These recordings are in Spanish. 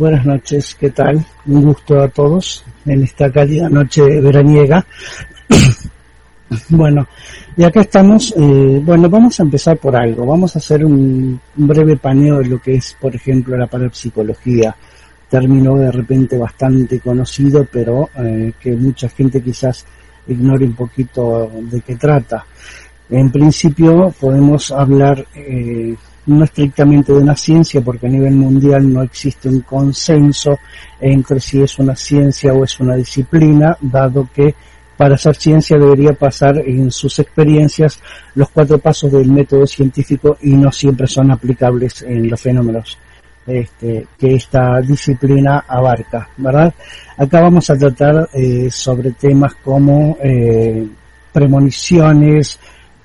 Buenas noches, ¿qué tal? Un gusto a todos en esta cálida noche veraniega. bueno, y acá estamos, eh, bueno, vamos a empezar por algo, vamos a hacer un, breve paneo de lo que es, por ejemplo, la parapsicología, término de repente bastante conocido, pero eh, que mucha gente quizás ignore un poquito de qué trata. En principio podemos hablar eh, no estrictamente de una ciencia, porque a nivel mundial no existe un consenso entre si es una ciencia o es una disciplina, dado que para ser ciencia debería pasar en sus experiencias los cuatro pasos del método científico y no siempre son aplicables en los fenómenos este, que esta disciplina abarca, ¿verdad? Acá vamos a tratar eh, sobre temas como eh, premoniciones,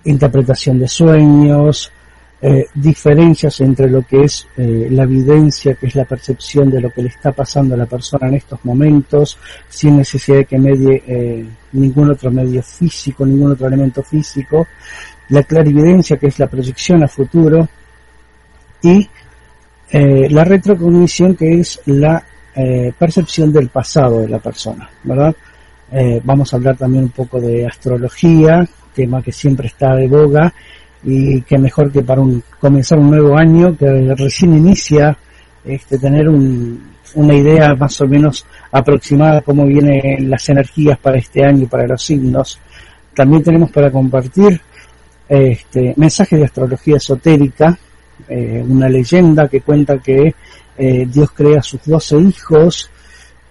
interpretación de sueños, eh, diferencias entre lo que es eh, la evidencia, que es la percepción de lo que le está pasando a la persona en estos momentos, sin necesidad de que medie eh, ningún otro medio físico, ningún otro elemento físico, la clarividencia, que es la proyección a futuro, y la retrocognición, que es la percepción del pasado de la persona, ¿verdad? vamos a hablar también un poco de astrología, tema que siempre está de boga, y que mejor que para un, comenzar un nuevo año que recién inicia, este, tener una idea más o menos aproximada de cómo vienen las energías para este año y para los signos. También tenemos para compartir este, mensajes de astrología esotérica, eh, una leyenda que cuenta que eh, Dios crea sus doce hijos,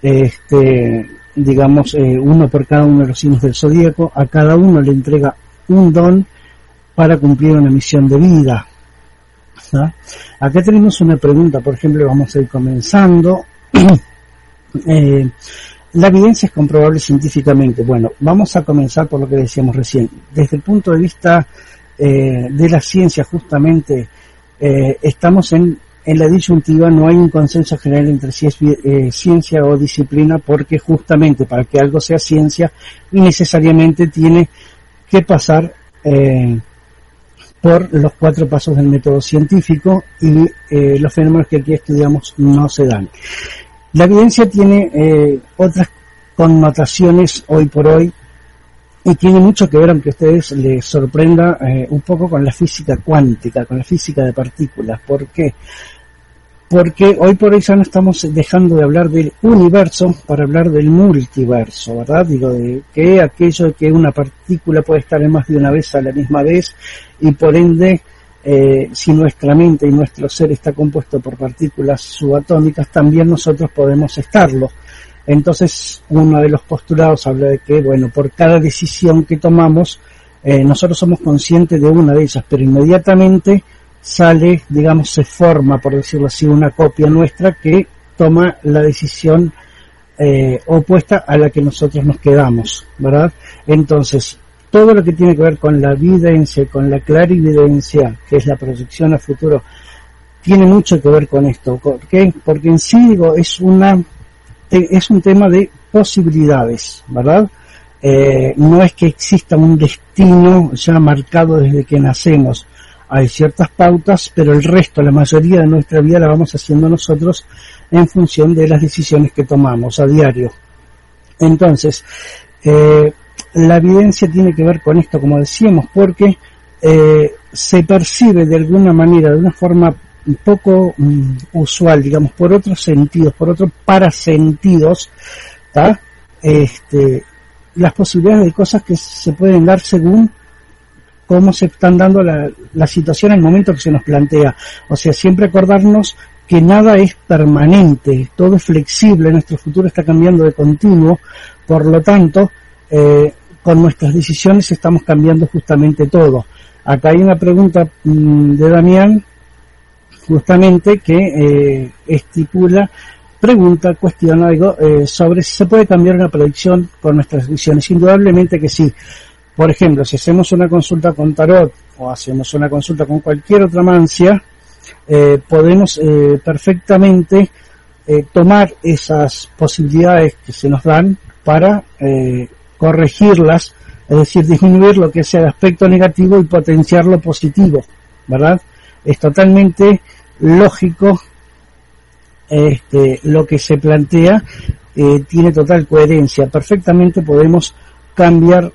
este, digamos, eh, uno por cada uno de los signos del zodíaco, a cada uno le entrega un don para cumplir una misión de vida. Acá tenemos una pregunta, por ejemplo, vamos a ir comenzando. Eh, la evidencia es comprobable científicamente. Bueno, vamos a comenzar por lo que decíamos recién. Desde el punto de vista eh, de la ciencia, justamente, eh, estamos en, en la disyuntiva, no hay un consenso general entre si es ciencia o disciplina, porque justamente para que algo sea ciencia, necesariamente tiene que pasar por los cuatro pasos del método científico y eh, los fenómenos que aquí estudiamos no se dan. La evidencia tiene eh, otras connotaciones hoy por hoy y tiene mucho que ver, aunque a ustedes les sorprenda, eh, un poco con la física cuántica, con la física de partículas. ¿Por qué? Porque hoy por hoy ya no estamos dejando de hablar del universo para hablar del multiverso, ¿verdad? Digo, de que aquello de que una partícula puede estar en más de una vez a la misma vez y por ende, eh, si nuestra mente y nuestro ser está compuesto por partículas subatómicas, también nosotros podemos estarlo. Entonces, uno de los postulados habla de que, bueno, por cada decisión que tomamos, eh, nosotros somos conscientes de una de ellas, pero inmediatamente sale, digamos, se forma, por decirlo así, una copia nuestra que toma la decisión eh, opuesta a la que nosotros nos quedamos, ¿verdad? Entonces, todo lo que tiene que ver con la evidencia, con la clarividencia, que es la proyección a futuro, tiene mucho que ver con esto. ¿Por qué? Porque en sí, digo, es una, es un tema de posibilidades, ¿verdad? Eh, no es que exista un destino ya marcado desde que nacemos hay ciertas pautas, pero el resto, la mayoría de nuestra vida la vamos haciendo nosotros en función de las decisiones que tomamos a diario. Entonces, eh, la evidencia tiene que ver con esto, como decíamos, porque eh, se percibe de alguna manera, de una forma poco mm, usual, digamos, por otros sentidos, por otros parasentidos, este, las posibilidades de cosas que se pueden dar según cómo se están dando la, la situación en el momento que se nos plantea. O sea, siempre acordarnos que nada es permanente, todo es flexible, nuestro futuro está cambiando de continuo, por lo tanto, eh, con nuestras decisiones estamos cambiando justamente todo. Acá hay una pregunta mm, de Damián, justamente, que eh, estipula, pregunta, cuestiona algo eh, sobre si se puede cambiar una predicción con nuestras decisiones. Indudablemente que sí. Por ejemplo, si hacemos una consulta con tarot o hacemos una consulta con cualquier otra mancia, eh, podemos eh, perfectamente eh, tomar esas posibilidades que se nos dan para corregirlas, es decir, disminuir lo que sea el aspecto negativo y potenciar lo positivo, ¿verdad? Es totalmente lógico este, lo que se plantea tiene total coherencia. Perfectamente podemos cambiar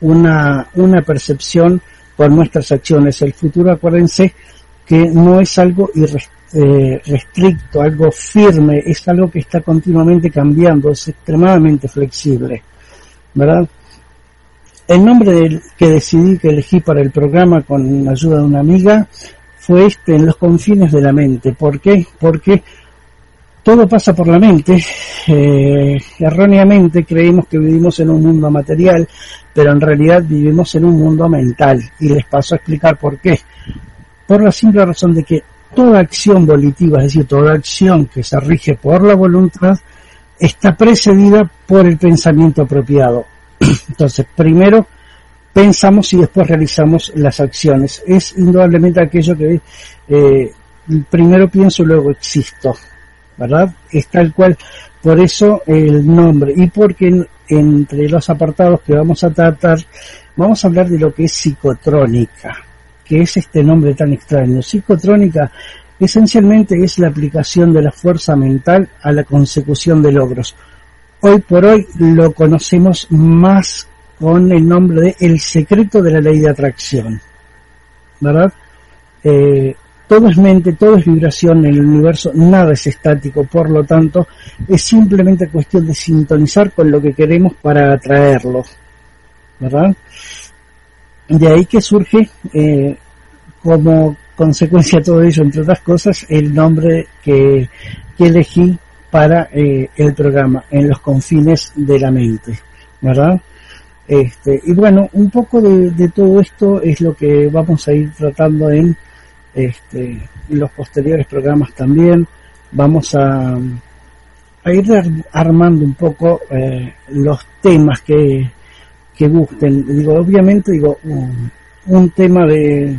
una, una percepción por nuestras acciones. El futuro, acuérdense que no es algo eh, restricto, algo firme, es algo que está continuamente cambiando, es extremadamente flexible. ¿Verdad? El nombre que decidí que elegí para el programa con ayuda de una amiga fue este, en los confines de la mente. ¿Por qué? Porque todo pasa por la mente. Eh, erróneamente creemos que vivimos en un mundo material, pero en realidad vivimos en un mundo mental. Y les paso a explicar por qué. Por la simple razón de que toda acción volitiva, es decir, toda acción que se rige por la voluntad, está precedida por el pensamiento apropiado. Entonces, primero pensamos y después realizamos las acciones. Es indudablemente aquello que eh, primero pienso y luego existo. ¿Verdad? Es tal cual, por eso el nombre y porque entre los apartados que vamos a tratar, vamos a hablar de lo que es psicotrónica, que es este nombre tan extraño. Psicotrónica esencialmente es la aplicación de la fuerza mental a la consecución de logros. Hoy por hoy lo conocemos más con el nombre de El secreto de la ley de atracción, ¿verdad? Eh, todo es mente, todo es vibración en el universo, nada es estático, por lo tanto, es simplemente cuestión de sintonizar con lo que queremos para atraerlo, ¿verdad? De ahí que surge, eh, como consecuencia de todo ello, entre otras cosas, el nombre que, elegí para eh, el programa, en los confines de la mente, ¿verdad? Este, y bueno, un poco de todo esto es lo que vamos a ir tratando en este, los posteriores programas también vamos a, a ir armando un poco eh, los temas que, que gusten. Digo, obviamente, digo, un, tema de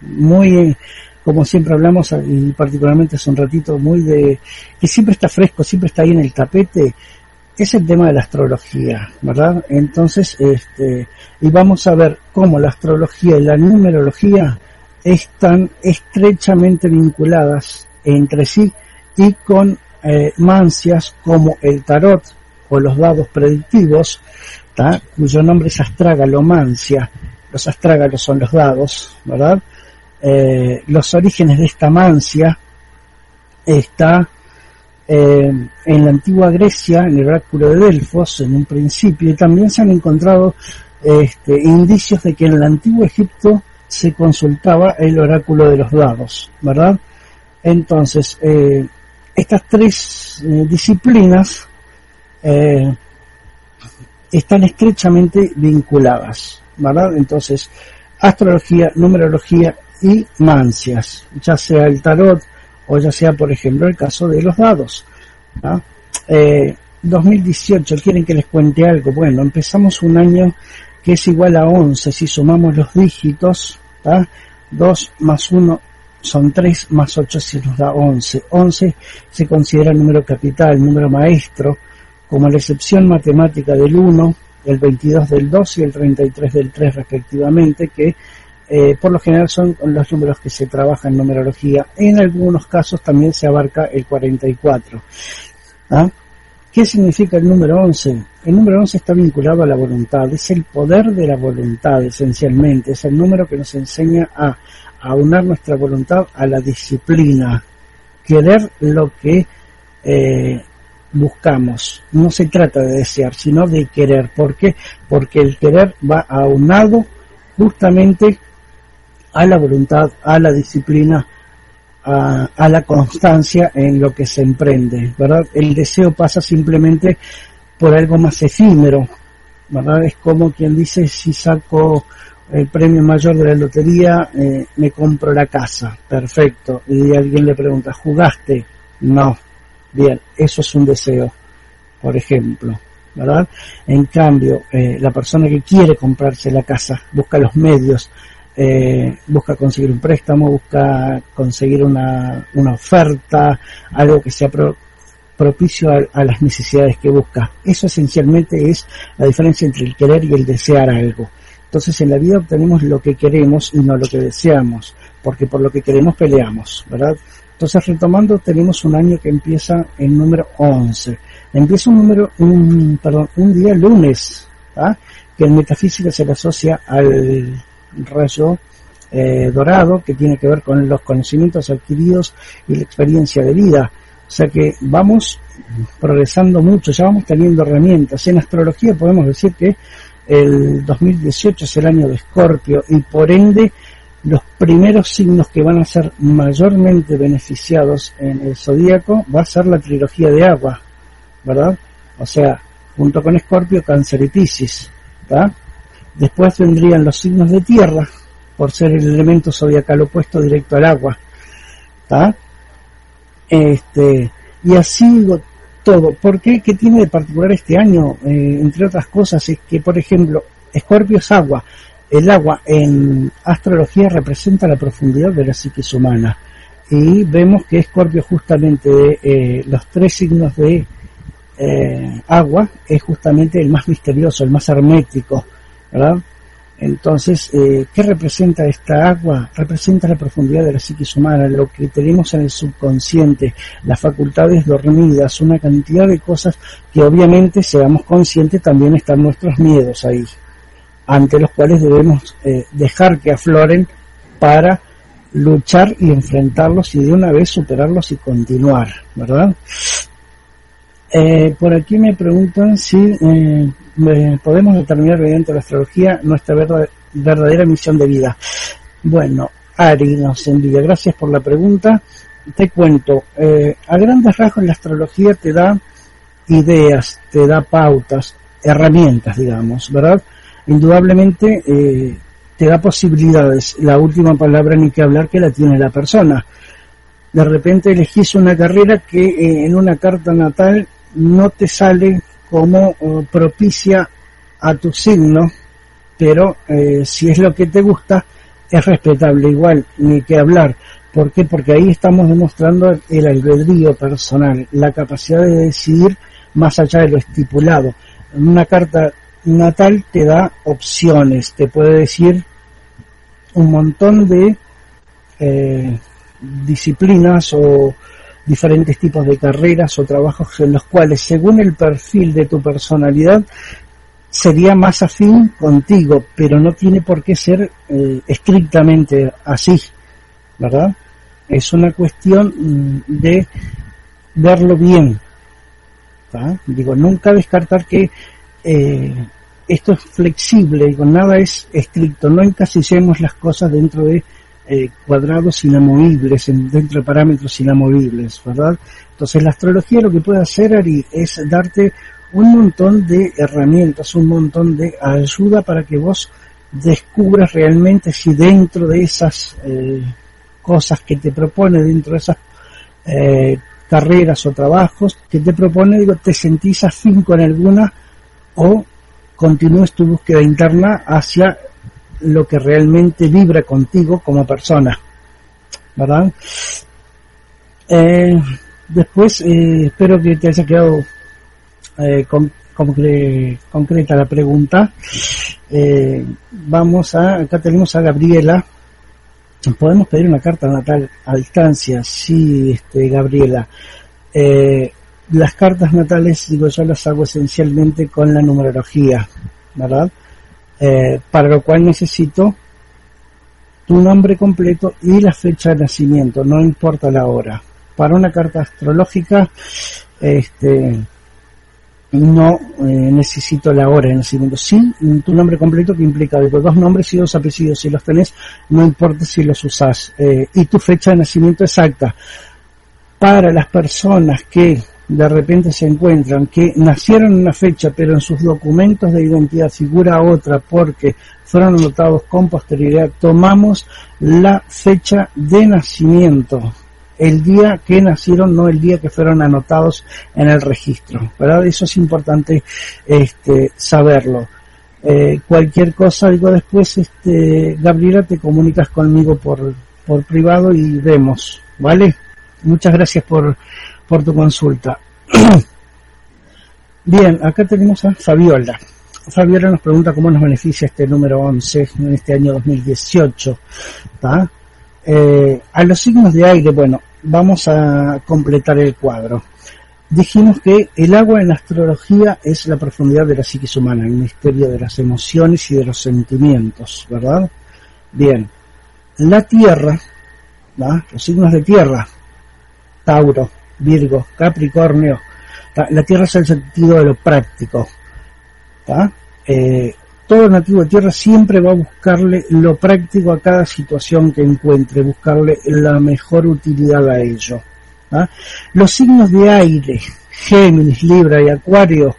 muy, como siempre hablamos, y particularmente hace un ratito, muy de, que siempre está fresco, siempre está ahí en el tapete, es el tema de la astrología, ¿verdad? Entonces, este, y vamos a ver cómo la astrología y la numerología están estrechamente vinculadas entre sí y con eh, mancias como el tarot o los dados predictivos, cuyo nombre es astragalomancia. Los astrágalos son los dados, ¿verdad? Eh, los orígenes de esta mancia está eh, en la antigua Grecia, en el oráculo de Delfos, en un principio, y también se han encontrado este, indicios de que en el antiguo Egipto se consultaba el oráculo de los dados, ¿verdad? Entonces, eh, estas tres eh, disciplinas eh, están estrechamente vinculadas, ¿verdad? Entonces, astrología, numerología y mancias, ya sea el tarot o ya sea, por ejemplo, el caso de los dados. 2018, ¿quieren que les cuente algo? Bueno, empezamos un año que es igual a 11 si sumamos los dígitos, 2 más 1 son 3 más 8 si nos da 11. 11 se considera número capital, número maestro, como la excepción matemática del 1, el 22 del 2 y el 33 del 3 respectivamente, que eh, por lo general son los números que se trabajan en numerología. En algunos casos también se abarca el 44. ¿ah? ¿Qué significa el número 11? El número 11 está vinculado a la voluntad, es el poder de la voluntad esencialmente, es el número que nos enseña a aunar nuestra voluntad a la disciplina, querer lo que eh, buscamos. No se trata de desear, sino de querer. ¿Por qué? Porque el querer va aunado justamente a la voluntad, a la disciplina, a, la constancia en lo que se emprende, ¿verdad? El deseo pasa simplemente por algo más efímero, ¿verdad? Es como quien dice, si saco el premio mayor de la lotería, eh, me compro la casa, perfecto. Y alguien le pregunta, ¿jugaste? No. Bien, eso es un deseo, por ejemplo, ¿verdad? En cambio, eh, la persona que quiere comprarse la casa busca los medios, eh, busca conseguir un préstamo, busca conseguir una, una oferta, algo que sea propicio a, las necesidades que busca. Eso esencialmente es la diferencia entre el querer y el desear algo. Entonces en la vida obtenemos lo que queremos y no lo que deseamos, porque por lo que queremos peleamos, ¿verdad? Entonces, retomando, tenemos un año que empieza el número 11. Empieza un número, un, perdón, un día lunes, que en metafísica se le asocia al rayo eh, dorado, que tiene que ver con los conocimientos adquiridos y la experiencia de vida. O sea que vamos progresando mucho, ya vamos teniendo herramientas. En astrología podemos decir que el 2018 es el año de Escorpio y por ende los primeros signos que van a ser mayormente beneficiados en el zodíaco va a ser la trilogía de agua, ¿verdad? O sea, junto con Escorpio, Cáncer y Piscis, Después vendrían los signos de tierra, por ser el elemento zodiacal opuesto directo al agua, Este, y así todo. ¿Por qué? ¿Qué tiene de particular este año? Eh, entre otras cosas, es que, por ejemplo, Escorpio es agua, el agua en astrología representa la profundidad de la psiquis humana y vemos que Escorpio justamente de eh, los tres signos de eh, agua es justamente el más misterioso, el más hermético, ¿verdad? Entonces, eh, ¿qué representa esta agua? Representa la profundidad de la psiquis humana, lo que tenemos en el subconsciente, las facultades dormidas, una cantidad de cosas que obviamente, seamos conscientes, también están nuestros miedos ahí ante los cuales debemos eh, dejar que afloren para luchar y enfrentarlos y de una vez superarlos y continuar, ¿verdad? Eh, por aquí me preguntan si eh, podemos determinar mediante la astrología nuestra verdadera misión de vida. Bueno, Ari nos envía, gracias por la pregunta. Te cuento, a grandes rasgos la astrología te da ideas, te da pautas, herramientas, digamos, ¿verdad? indudablemente eh, te da posibilidades. La última palabra ni que hablar que la tiene la persona. De repente elegís una carrera que eh, en una carta natal no te sale como eh, propicia a tu signo, pero si es lo que te gusta, es respetable igual, ni que hablar. ¿Por qué? Porque ahí estamos demostrando el albedrío personal, la capacidad de decidir más allá de lo estipulado. Una carta natal te da opciones, te puede decir un montón de eh, disciplinas o diferentes tipos de carreras o trabajos en los cuales según el perfil de tu personalidad sería más afín contigo, pero no tiene por qué ser eh, estrictamente así, ¿verdad? Es una cuestión mm, de verlo bien. Digo, nunca descartar que eh, esto es flexible con nada es estricto, no encasilemos las cosas dentro de eh, cuadrados inamovibles, dentro de parámetros inamovibles, ¿verdad? Entonces la astrología lo que puede hacer, Ari, es darte un montón de herramientas, un montón de ayuda para que vos descubras realmente si dentro de esas eh, cosas que te propone, dentro de esas eh, carreras o trabajos que te propone, digo, te sentís afín con alguna o continúes tu búsqueda interna hacia lo que realmente vibra contigo como persona, ¿verdad? Eh, después, eh, espero que te haya quedado eh, concreta la pregunta. vamos a, acá tenemos a Gabriela. ¿Podemos pedir una carta natal a distancia? Sí, este, Gabriela. Las cartas natales, digo yo, las hago esencialmente con la numerología, ¿verdad? Eh, para lo cual necesito tu nombre completo y la fecha de nacimiento, no importa la hora. Para una carta astrológica, este, no eh, necesito la hora de nacimiento. Sí, tu nombre completo que implica dos nombres y dos apellidos. Si los tenés, no importa si los usás. Eh, y tu fecha de nacimiento exacta. Para las personas que de repente se encuentran que nacieron en una fecha pero en sus documentos de identidad figura otra porque fueron anotados con posterioridad, tomamos la fecha de nacimiento, el día que nacieron, no el día que fueron anotados en el registro, ¿verdad? Eso es importante este, saberlo. Eh, cualquier cosa, digo después, este, Gabriela, te comunicas conmigo por, por privado y vemos, ¿vale? Muchas gracias por, por tu consulta. Bien, acá tenemos a Fabiola. Fabiola nos pregunta cómo nos beneficia este número 11 en este año 2018. Eh, a los signos de aire, bueno, vamos a completar el cuadro. Dijimos que el agua en astrología es la profundidad de la psiquis humana, el misterio de las emociones y de los sentimientos, ¿verdad? Bien, la tierra, los signos de tierra, Tauro, Virgo, Capricornio, la tierra es el sentido de lo práctico. Eh, todo nativo de tierra siempre va a buscarle lo práctico a cada situación que encuentre, buscarle la mejor utilidad a ello. Los signos de aire, Géminis, Libra y Acuario,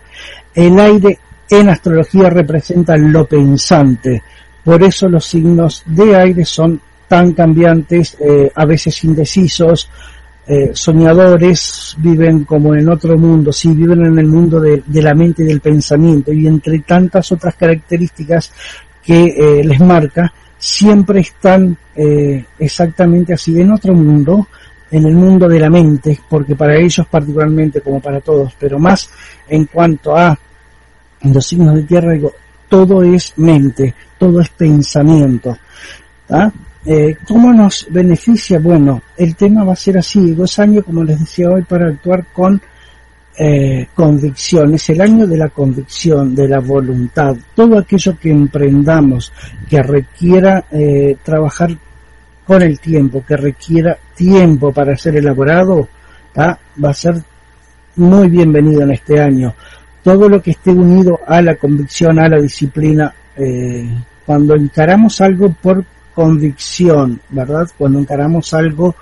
el aire en astrología representa lo pensante, por eso los signos de aire son tan cambiantes, eh, a veces indecisos, eh, soñadores, viven como en otro mundo, sí, viven en el mundo de, la mente y del pensamiento, y entre tantas otras características que eh, les marca, siempre están eh, exactamente así, en otro mundo, en el mundo de la mente, porque para ellos particularmente, como para todos, pero más en cuanto a los signos de tierra, digo, todo es mente, todo es pensamiento. ¿ah? Eh, ¿Cómo nos beneficia? Bueno, el tema va a ser así, dos años, como les decía hoy, para actuar con eh, convicción. Es el año de la convicción, de la voluntad. Todo aquello que emprendamos, que requiera eh, trabajar con el tiempo, que requiera tiempo para ser elaborado, va a ser muy bienvenido en este año. Todo lo que esté unido a la convicción, a la disciplina, cuando encaramos algo por convicción, ¿verdad? Cuando encaramos algo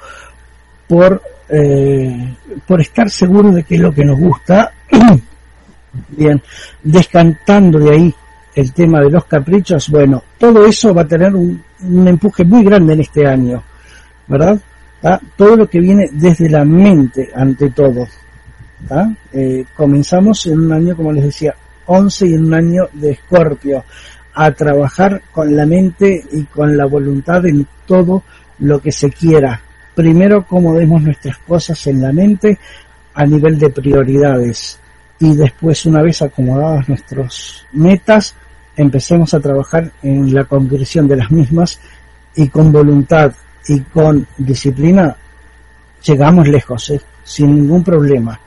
por, eh, por estar seguro de que es lo que nos gusta, bien, descantando de ahí el tema de los caprichos, bueno, todo eso va a tener un, empuje muy grande en este año, ¿verdad? ¿Ah? Todo lo que viene desde la mente, ante todo. ¿ah? Eh, comenzamos en un año, como les decía, 11 y en un año de Escorpio a trabajar con la mente y con la voluntad en todo lo que se quiera. Primero acomodemos nuestras cosas en la mente a nivel de prioridades y después una vez acomodadas nuestras metas empecemos a trabajar en la concreción de las mismas y con voluntad y con disciplina llegamos lejos, ¿eh? sin ningún problema.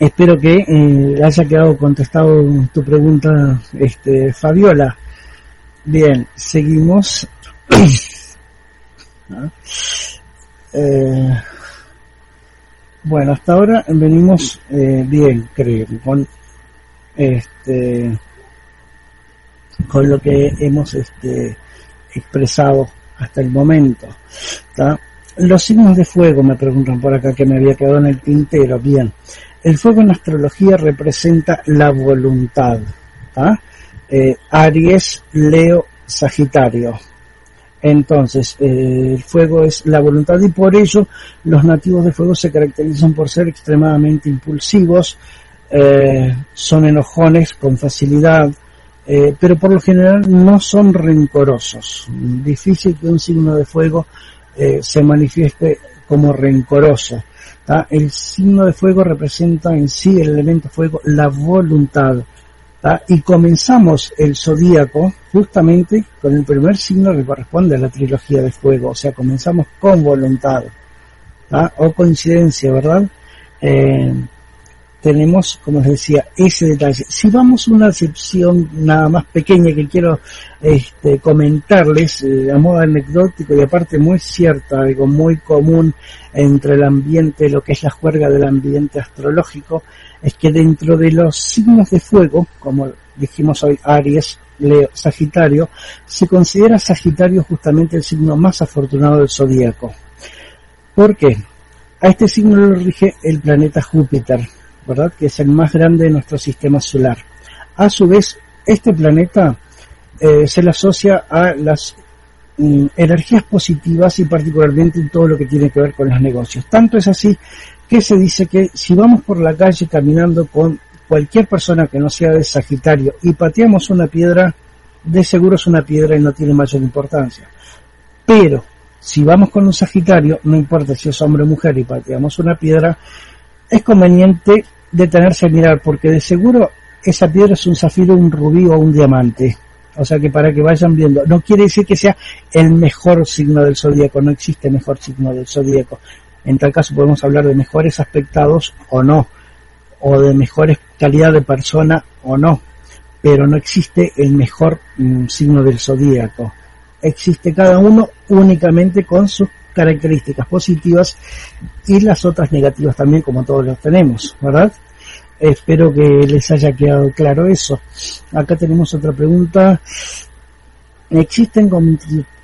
Espero que eh, haya quedado contestado tu pregunta, este, Fabiola. Bien, seguimos. Ah. Eh, bueno, hasta ahora venimos eh, bien, creo, con este, con lo que hemos este, expresado hasta el momento. Los signos de fuego me preguntan por acá que me había quedado en el tintero. Bien, el fuego en astrología representa la voluntad. Eh, Aries, Leo, Sagitario. Entonces, eh, el fuego es la voluntad y por ello los nativos de fuego se caracterizan por ser extremadamente impulsivos, eh, son enojones con facilidad, pero por lo general no son rencorosos. Difícil que un signo de fuego se manifieste como rencoroso. El signo de fuego representa en sí el elemento fuego, la voluntad. Y comenzamos el zodíaco justamente con el primer signo que corresponde a la trilogía de fuego, o sea, comenzamos con voluntad. O coincidencia, ¿verdad? Eh, tenemos, como les decía, ese detalle. Si vamos a una excepción nada más pequeña que quiero este, comentarles, eh, a modo anecdótico y aparte muy cierta, algo muy común entre el ambiente, lo que es la juerga del ambiente astrológico, es que dentro de los signos de fuego, como dijimos hoy, Aries, Leo, Sagitario, se considera Sagitario justamente el signo más afortunado del zodíaco. ¿Por qué? A este signo lo rige el planeta Júpiter, ¿verdad? Que es el más grande de nuestro sistema solar. A su vez, este planeta eh, se le asocia a las mm, energías positivas y particularmente en todo lo que tiene que ver con los negocios. Tanto es así que se dice que si vamos por la calle caminando con cualquier persona que no sea de Sagitario y pateamos una piedra, de seguro es una piedra y no tiene mayor importancia. Pero si vamos con un Sagitario, no importa si es hombre o mujer y pateamos una piedra, es conveniente detenerse a mirar porque de seguro esa piedra es un zafiro, un rubí o un diamante. O sea que para que vayan viendo, no quiere decir que sea el mejor signo del zodíaco, no existe mejor signo del zodíaco. En tal caso podemos hablar de mejores aspectados o no, o de mejores calidad de persona o no, pero no existe el mejor mm, signo del zodíaco. Existe cada uno únicamente con sus características positivas y las otras negativas también, como todos los tenemos, ¿verdad? Espero que les haya quedado claro eso. Acá tenemos otra pregunta. ¿Existen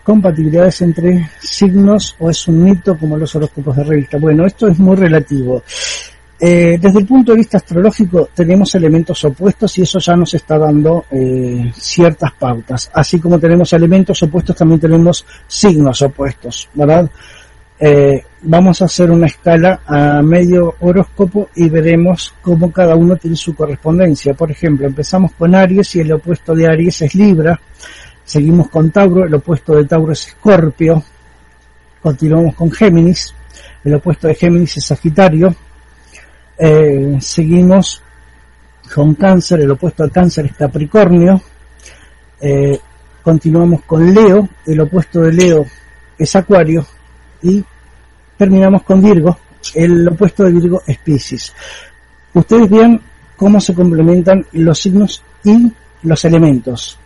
compatibilidades entre signos o es un mito como los horóscopos de revista? Bueno, esto es muy relativo. Eh, desde el punto de vista astrológico tenemos elementos opuestos y eso ya nos está dando eh, ciertas pautas. Así como tenemos elementos opuestos, también tenemos signos opuestos, ¿verdad? Eh, vamos a hacer una escala a medio horóscopo y veremos cómo cada uno tiene su correspondencia. Por ejemplo, empezamos con Aries y el opuesto de Aries es Libra. Seguimos con Tauro, el opuesto de Tauro es Escorpio. Continuamos con Géminis, el opuesto de Géminis es Sagitario. Eh, seguimos con Cáncer, el opuesto de Cáncer es Capricornio. Eh, continuamos con Leo, el opuesto de Leo es Acuario y terminamos con Virgo, el opuesto de Virgo es Pisces. Ustedes vean cómo se complementan los signos y los elementos.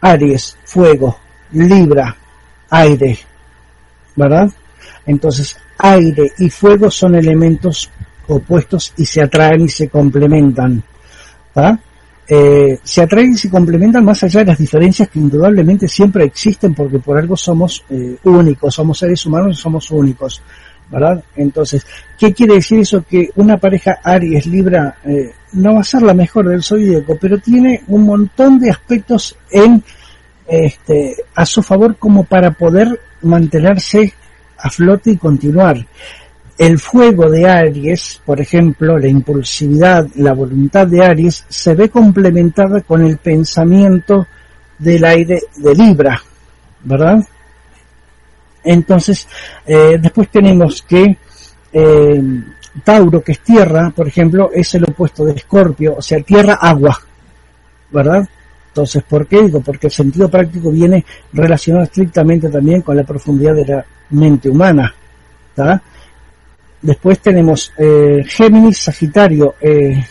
Aries, fuego, Libra, aire, ¿verdad? Entonces, aire y fuego son elementos opuestos y se atraen y se complementan. Eh, se atraen y se complementan más allá de las diferencias que indudablemente siempre existen porque por algo somos eh, únicos, somos seres humanos y somos únicos, ¿verdad? Entonces, ¿qué quiere decir eso? Que una pareja Aries Libra eh, no va a ser la mejor del zodíaco, pero tiene un montón de aspectos en este, a su favor como para poder mantenerse a flote y continuar el fuego de Aries, por ejemplo, la impulsividad, la voluntad de Aries, se ve complementada con el pensamiento del aire de Libra, ¿verdad? Entonces, eh, después tenemos que eh, Tauro, que es tierra, por ejemplo, es el opuesto de Escorpio, o sea, tierra, agua, ¿verdad? Entonces, ¿por qué digo? Porque el sentido práctico viene relacionado estrictamente también con la profundidad de la mente humana, ¿verdad? Después tenemos eh, Géminis, Sagitario, eh,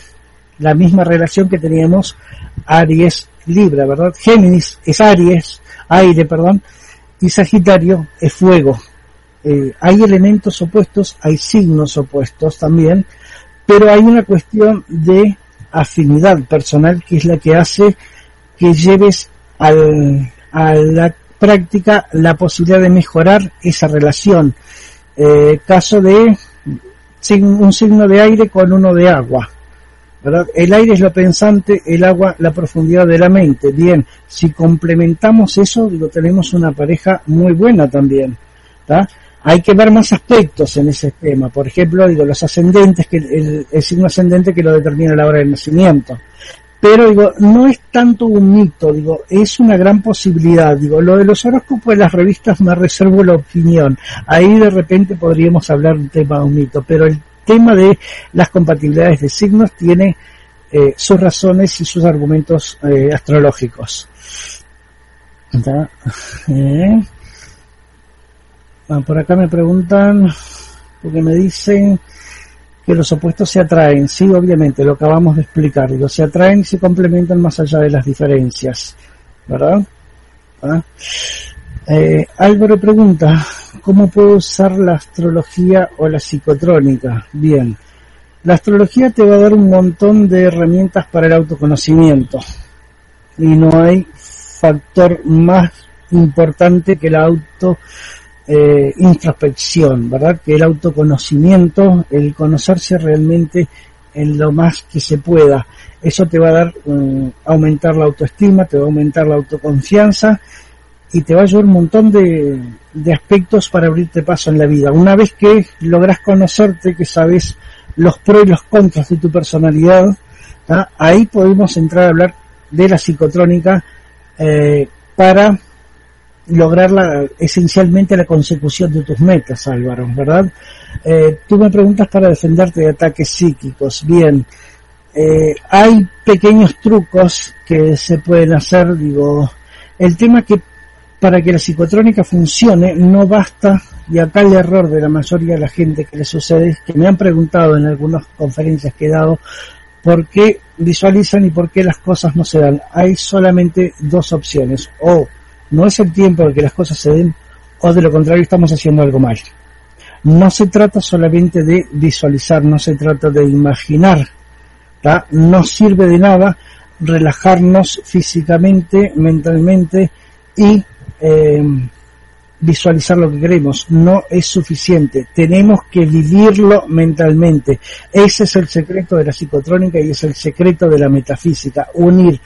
la misma relación que teníamos Aries, Libra, ¿verdad? Géminis es Aries, aire, perdón, y Sagitario es fuego. Eh, hay elementos opuestos, hay signos opuestos también, pero hay una cuestión de afinidad personal que es la que hace que lleves al, a la práctica la posibilidad de mejorar esa relación. Eh, caso de un signo de aire con uno de agua. ¿verdad? El aire es lo pensante, el agua la profundidad de la mente. Bien, si complementamos eso, digo, tenemos una pareja muy buena también. Hay que ver más aspectos en ese tema. Por ejemplo, digo, los ascendentes, que el, el signo ascendente que lo determina la hora del nacimiento. Pero digo, no es tanto un mito, digo, es una gran posibilidad. Digo, lo de los horóscopos de las revistas me reservo la opinión. Ahí de repente podríamos hablar un tema de un mito, pero el tema de las compatibilidades de signos tiene eh, sus razones y sus argumentos eh, astrológicos. Ah, por acá me preguntan, porque me dicen que los opuestos se atraen, sí, obviamente, lo acabamos de explicar, digo, se atraen y se complementan más allá de las diferencias, ¿verdad? ¿Ah? Eh, Álvaro pregunta, ¿cómo puedo usar la astrología o la psicotrónica? Bien, la astrología te va a dar un montón de herramientas para el autoconocimiento y no hay factor más importante que el auto eh, introspección, ¿verdad? Que el autoconocimiento, el conocerse realmente en lo más que se pueda. Eso te va a dar, um, aumentar la autoestima, te va a aumentar la autoconfianza y te va a ayudar un montón de, de aspectos para abrirte paso en la vida. Una vez que logras conocerte, que sabes los pros y los contras de tu personalidad, ahí podemos entrar a hablar de la psicotrónica eh, para lograr la, esencialmente la consecución de tus metas, Álvaro, ¿verdad? Eh, tú me preguntas para defenderte de ataques psíquicos. Bien, eh, hay pequeños trucos que se pueden hacer, digo, el tema que para que la psicotrónica funcione no basta, y acá el error de la mayoría de la gente que le sucede es que me han preguntado en algunas conferencias que he dado por qué visualizan y por qué las cosas no se dan. Hay solamente dos opciones, o no es el tiempo de que las cosas se den, o de lo contrario estamos haciendo algo mal. No se trata solamente de visualizar, no se trata de imaginar, no sirve de nada relajarnos físicamente, mentalmente y eh, visualizar lo que queremos. No es suficiente. Tenemos que vivirlo mentalmente. Ese es el secreto de la psicotrónica y es el secreto de la metafísica. Unir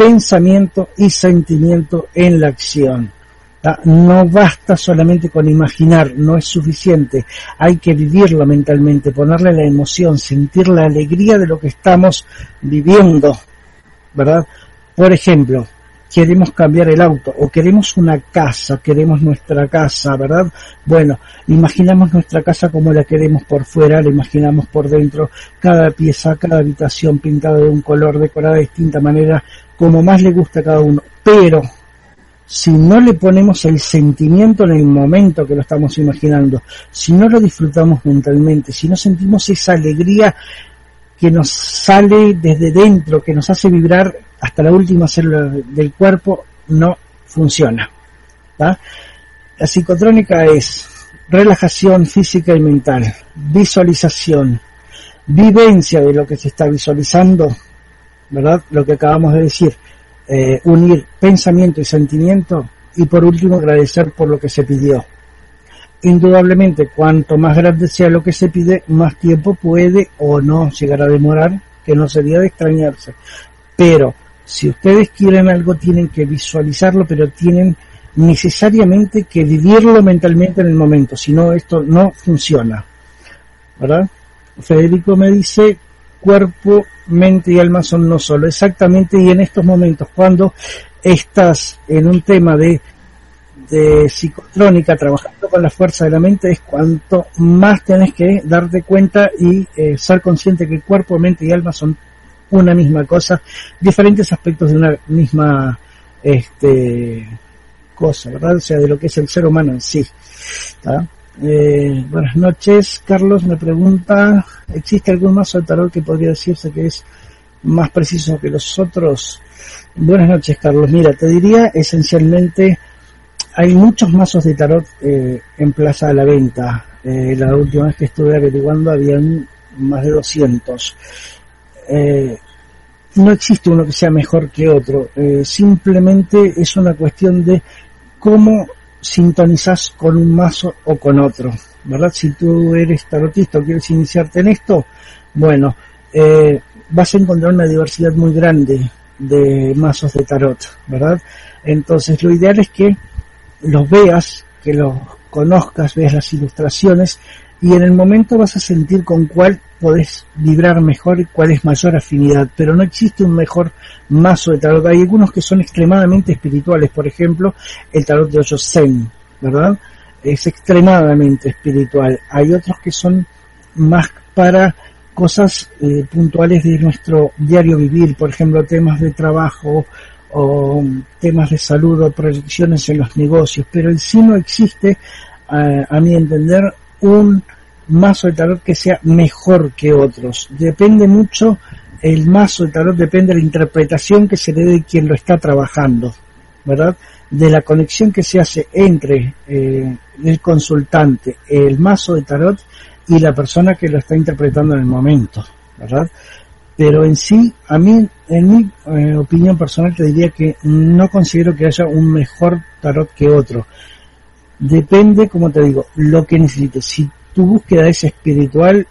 pensamiento y sentimiento en la acción. No basta solamente con imaginar, no es suficiente. Hay que vivirlo mentalmente, ponerle la emoción, sentir la alegría de lo que estamos viviendo. ¿Verdad? Por ejemplo, queremos cambiar el auto o queremos una casa, queremos nuestra casa, ¿verdad? Bueno, imaginamos nuestra casa como la queremos por fuera, la imaginamos por dentro, cada pieza, cada habitación pintada de un color, decorada de distinta manera, como más le gusta a cada uno. Pero si no le ponemos el sentimiento en el momento que lo estamos imaginando, si no lo disfrutamos mentalmente, si no sentimos esa alegría que nos sale desde dentro, que nos hace vibrar hasta la última célula del cuerpo, no funciona. La psicotrónica es relajación física y mental, visualización, vivencia de lo que se está visualizando, ¿verdad? Lo que acabamos de decir, eh, unir pensamiento y sentimiento y por último agradecer por lo que se pidió. Indudablemente, cuanto más grande sea lo que se pide, más tiempo puede o no llegar a demorar, que no sería de extrañarse. Pero si ustedes quieren algo, tienen que visualizarlo, pero tienen necesariamente que vivirlo mentalmente en el momento, si no, esto no funciona. ¿Verdad? Federico me dice, cuerpo, mente y alma son no solo. Exactamente, y en estos momentos, cuando estás en un tema de de psicotrónica, trabajando con la fuerza de la mente, es cuanto más tenés que darte cuenta y eh, ser consciente que cuerpo, mente y alma son una misma cosa, diferentes aspectos de una misma este, cosa, ¿verdad? O sea, de lo que es el ser humano en sí. Eh, buenas noches, Carlos me pregunta, ¿existe algún mazo de tarot que podría decirse que es más preciso que los otros? Buenas noches, Carlos. Mira, te diría esencialmente hay muchos mazos de tarot eh, en plaza a la venta. Eh, la última vez que estuve averiguando habían más de 200. Eh, no existe uno que sea mejor que otro. simplemente es una cuestión de cómo sintonizas con un mazo o con otro. ¿Verdad? Si tú eres tarotista o quieres iniciarte en esto, bueno, vas a encontrar una diversidad muy grande de mazos de tarot, ¿verdad? Entonces lo ideal es que los veas, que los conozcas, veas las ilustraciones y en el momento vas a sentir con cuál podés vibrar mejor y cuál es mayor afinidad, pero no existe un mejor mazo de tarot. Hay algunos que son extremadamente espirituales, por ejemplo, el tarot de Ocho Zen, ¿verdad? Es extremadamente espiritual. Hay otros que son más para cosas eh, puntuales de nuestro diario vivir, por ejemplo, temas de trabajo o temas de salud o proyecciones en los negocios, pero en sí no existe, a, mi entender, un mazo de tarot que sea mejor que otros. Depende mucho, el mazo de tarot depende de la interpretación que se le dé de quien lo está trabajando, ¿verdad? De la conexión que se hace entre eh, el consultante, el mazo de tarot y la persona que lo está interpretando en el momento, ¿verdad? Pero en sí, a mí, en mi eh, opinión personal, te diría que no considero que haya un mejor tarot que otro. Depende, como te digo, lo que necesites. Si tu búsqueda es espiritual,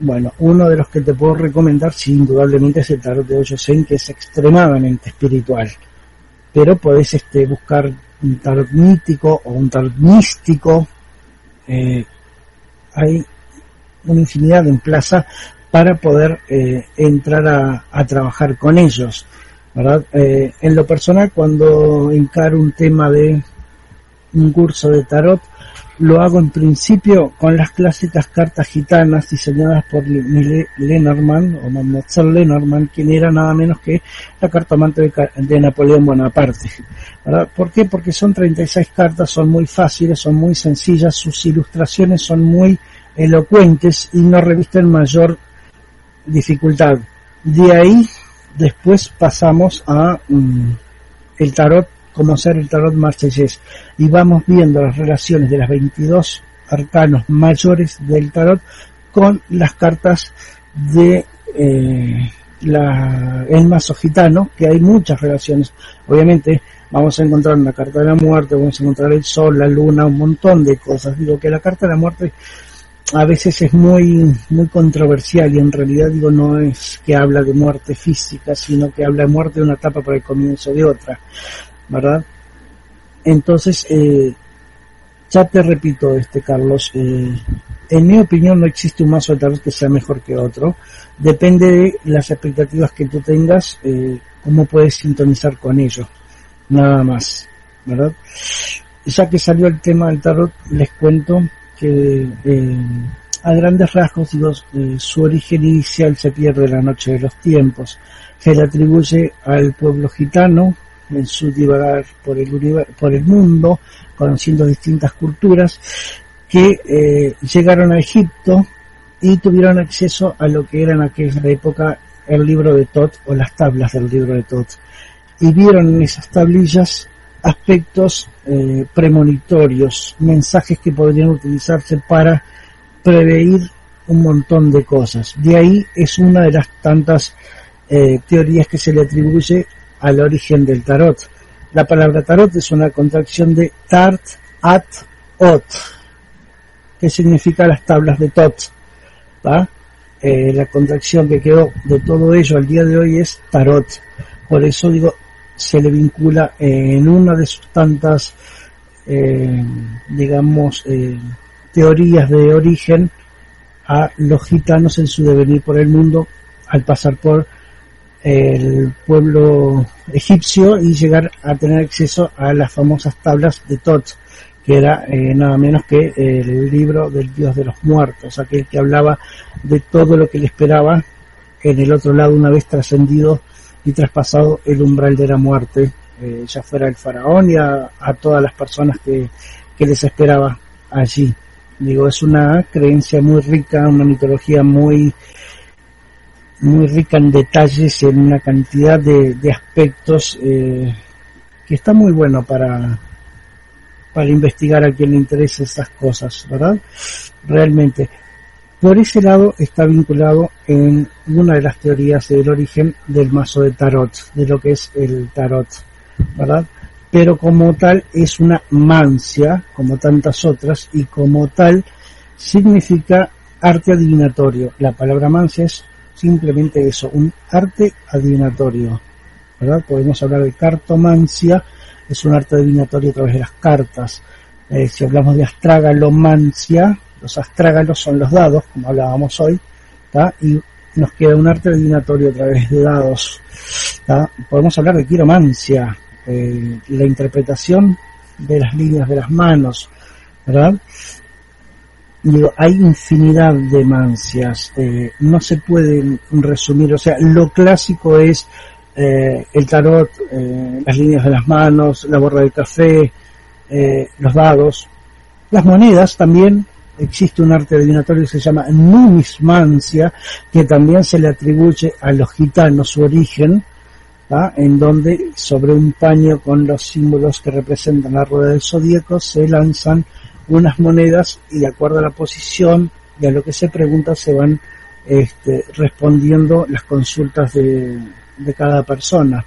bueno, uno de los que te puedo recomendar, sí, indudablemente es el tarot de Ocho Zen, que es extremadamente espiritual. Pero podés este, buscar un tarot mítico o un tarot místico. Eh, hay una infinidad en plaza para poder eh, entrar a, trabajar con ellos. ¿verdad? Eh, en lo personal, cuando encaro un tema de un curso de tarot, lo hago en principio con las clásicas cartas gitanas diseñadas por Lenormand o Mademoiselle Lenormand, quien era nada menos que la cartomante de, de Napoleón Bonaparte. ¿Por qué? Porque son 36 cartas, son muy fáciles, son muy sencillas, sus ilustraciones son muy elocuentes y no revisten mayor dificultad. De ahí después pasamos a mm, el tarot como ser el tarot marsellés y vamos viendo las relaciones de las 22 arcanos mayores del tarot con las cartas de eh, la, el mazo gitano, que hay muchas relaciones. Obviamente vamos a encontrar una carta de la muerte, vamos a encontrar el sol, la luna, un montón de cosas. Digo que la carta de la muerte a veces es muy, muy controversial y en realidad digo no es que habla de muerte física, sino que habla de muerte de una etapa para el comienzo de otra. ¿verdad? Entonces, eh, ya te repito, este Carlos, eh, en mi opinión no existe un mazo de tarot que sea mejor que otro. Depende de las expectativas que tú tengas, eh, cómo puedes sintonizar con ello. Nada más, ¿verdad? Ya que salió el tema del tarot, les cuento que eh, a grandes rasgos, digo, su origen inicial se pierde la noche de los tiempos. Se le atribuye al pueblo gitano, en su divagar por el, por el mundo, conociendo distintas culturas, que eh, llegaron a Egipto y tuvieron acceso a lo que era en aquella época el libro de Tot o las tablas del libro de Tot. Y vieron en esas tablillas aspectos eh, premonitorios, mensajes que podrían utilizarse para prevenir un montón de cosas. De ahí es una de las tantas eh, teorías que se le atribuye al origen del tarot. La palabra tarot es una contracción de tart, at, ot, que significa las tablas de tot. Eh, la contracción que quedó de todo ello al día de hoy es tarot. Por eso digo, se le vincula en una de sus tantas, eh, digamos, eh, teorías de origen a los gitanos en su devenir por el mundo al pasar por el pueblo egipcio y llegar a tener acceso a las famosas tablas de Tot, que era eh, nada menos que el libro del Dios de los muertos, aquel que hablaba de todo lo que le esperaba en el otro lado una vez trascendido y traspasado el umbral de la muerte, eh, ya fuera el faraón y a, todas las personas que, que les esperaba allí. Digo, es una creencia muy rica, una mitología muy muy rica en detalles, en una cantidad de, aspectos eh, que está muy bueno para, para investigar a quien le interese estas cosas, ¿verdad? Realmente. Por ese lado está vinculado en una de las teorías del origen del mazo de tarot, de lo que es el tarot, ¿verdad? Pero como tal es una mancia, como tantas otras, y como tal significa arte adivinatorio. La palabra mancia es simplemente eso, un arte adivinatorio. ¿verdad? Podemos hablar de cartomancia, es un arte adivinatorio a través de las cartas. Eh, si hablamos de astragalomancia, los astrágalos son los dados, como hablábamos hoy, y nos queda un arte adivinatorio a través de dados. Podemos hablar de quiromancia, eh, la interpretación de las líneas de las manos, ¿verdad? hay infinidad de mancias, eh, no se puede resumir, o sea, lo clásico es eh, el tarot, eh, las líneas de las manos, la borra del café, los dados, las monedas también, existe un arte adivinatorio que se llama numismancia, que también se le atribuye a los gitanos su origen, en donde sobre un paño con los símbolos que representan la rueda del zodíaco se lanzan unas monedas y de acuerdo a la posición y a lo que se pregunta se van este, respondiendo las consultas de, cada persona.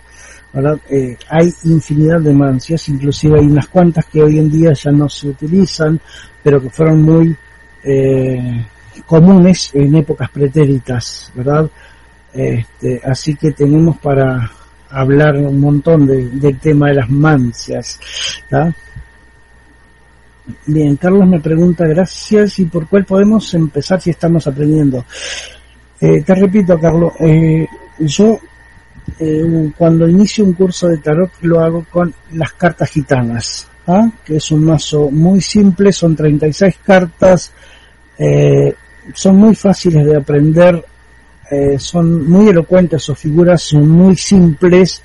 Eh, hay infinidad de mancias, inclusive hay unas cuantas que hoy en día ya no se utilizan, pero que fueron muy eh, comunes en épocas pretéritas, ¿verdad? Este, así que tenemos para hablar un montón del tema de las mancias. ¿verdad? Bien, Carlos me pregunta, gracias, ¿y por cuál podemos empezar si estamos aprendiendo? Eh, te repito, Carlos, eh, yo eh, cuando inicio un curso de tarot lo hago con las cartas gitanas, que es un mazo muy simple, son 36 cartas, eh, son muy fáciles de aprender, eh, son muy elocuentes, sus figuras son muy simples,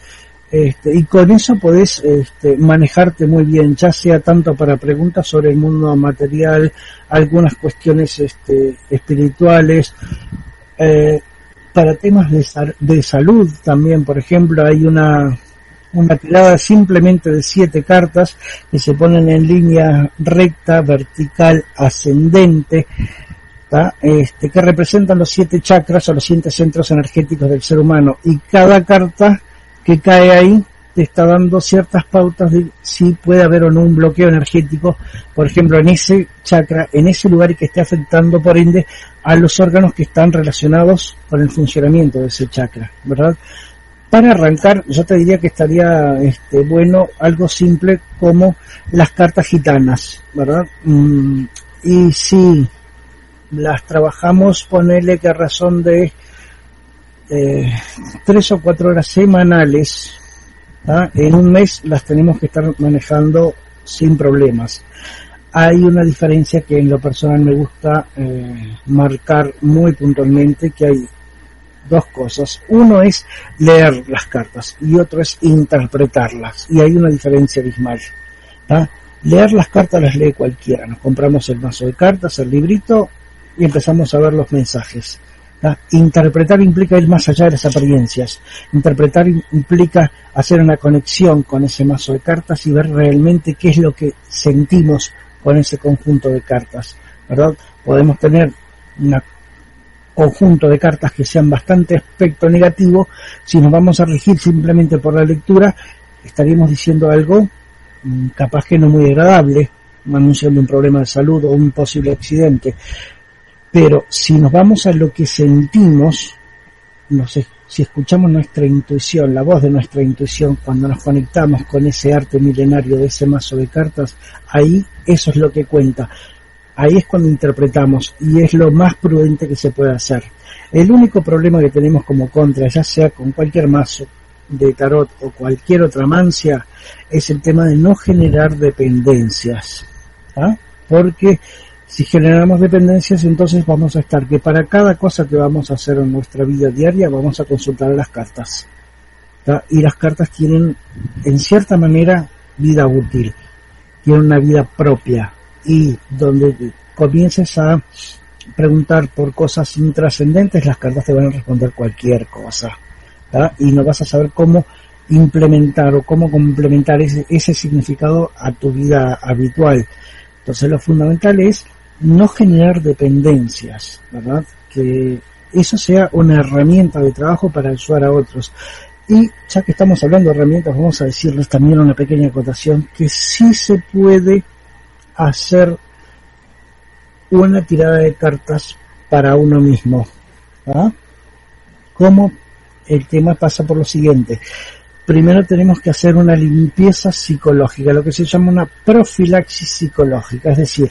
este, y con eso podés este, manejarte muy bien, ya sea tanto para preguntas sobre el mundo material, algunas cuestiones este, espirituales, eh, para temas de, salud también, por ejemplo, hay una, una tirada simplemente de siete cartas que se ponen en línea recta, vertical, ascendente, este, que representan los siete chakras o los siete centros energéticos del ser humano y cada carta que cae ahí te está dando ciertas pautas de si puede haber o no un bloqueo energético, por ejemplo, en ese chakra, en ese lugar y que esté afectando, por ende, a los órganos que están relacionados con el funcionamiento de ese chakra, ¿verdad? Para arrancar, yo te diría que estaría este, bueno algo simple como las cartas gitanas, ¿verdad? Mm, y si las trabajamos, ponele que a razón de eh, tres o cuatro horas semanales, en un mes las tenemos que estar manejando sin problemas. Hay una diferencia que en lo personal me gusta eh, marcar muy puntualmente, que hay dos cosas. Uno es leer las cartas y otro es interpretarlas. Y hay una diferencia abismal. Leer las cartas las lee cualquiera. Nos compramos el mazo de cartas, el librito y empezamos a ver los mensajes. Interpretar implica ir más allá de las apariencias. Interpretar implica hacer una conexión con ese mazo de cartas y ver realmente qué es lo que sentimos con ese conjunto de cartas. ¿verdad? Podemos tener un conjunto de cartas que sean bastante aspecto negativo. Si nos vamos a regir simplemente por la lectura, estaríamos diciendo algo mm, capaz que no muy agradable, anunciando un problema de salud o un posible accidente. Pero si nos vamos a lo que sentimos, si escuchamos nuestra intuición, la voz de nuestra intuición, cuando nos conectamos con ese arte milenario de ese mazo de cartas, ahí eso es lo que cuenta. Ahí es cuando interpretamos y es lo más prudente que se puede hacer. El único problema que tenemos como contra, ya sea con cualquier mazo de tarot o cualquier otra mancia, es el tema de no generar dependencias. ¿ah? Porque si generamos dependencias, entonces vamos a estar que para cada cosa que vamos a hacer en nuestra vida diaria vamos a consultar las cartas. Y las cartas tienen, en cierta manera, vida útil, tienen una vida propia. Y donde comiences a preguntar por cosas intrascendentes, las cartas te van a responder cualquier cosa. Y no vas a saber cómo implementar o cómo complementar ese, ese significado a tu vida habitual. Entonces lo fundamental es no generar dependencias, ¿verdad? Que eso sea una herramienta de trabajo para ayudar a otros. Y ya que estamos hablando de herramientas, vamos a decirles también una pequeña acotación que sí se puede hacer una tirada de cartas para uno mismo. ¿ah? Como el tema pasa por lo siguiente. Primero tenemos que hacer una limpieza psicológica, lo que se llama una profilaxis psicológica, es decir,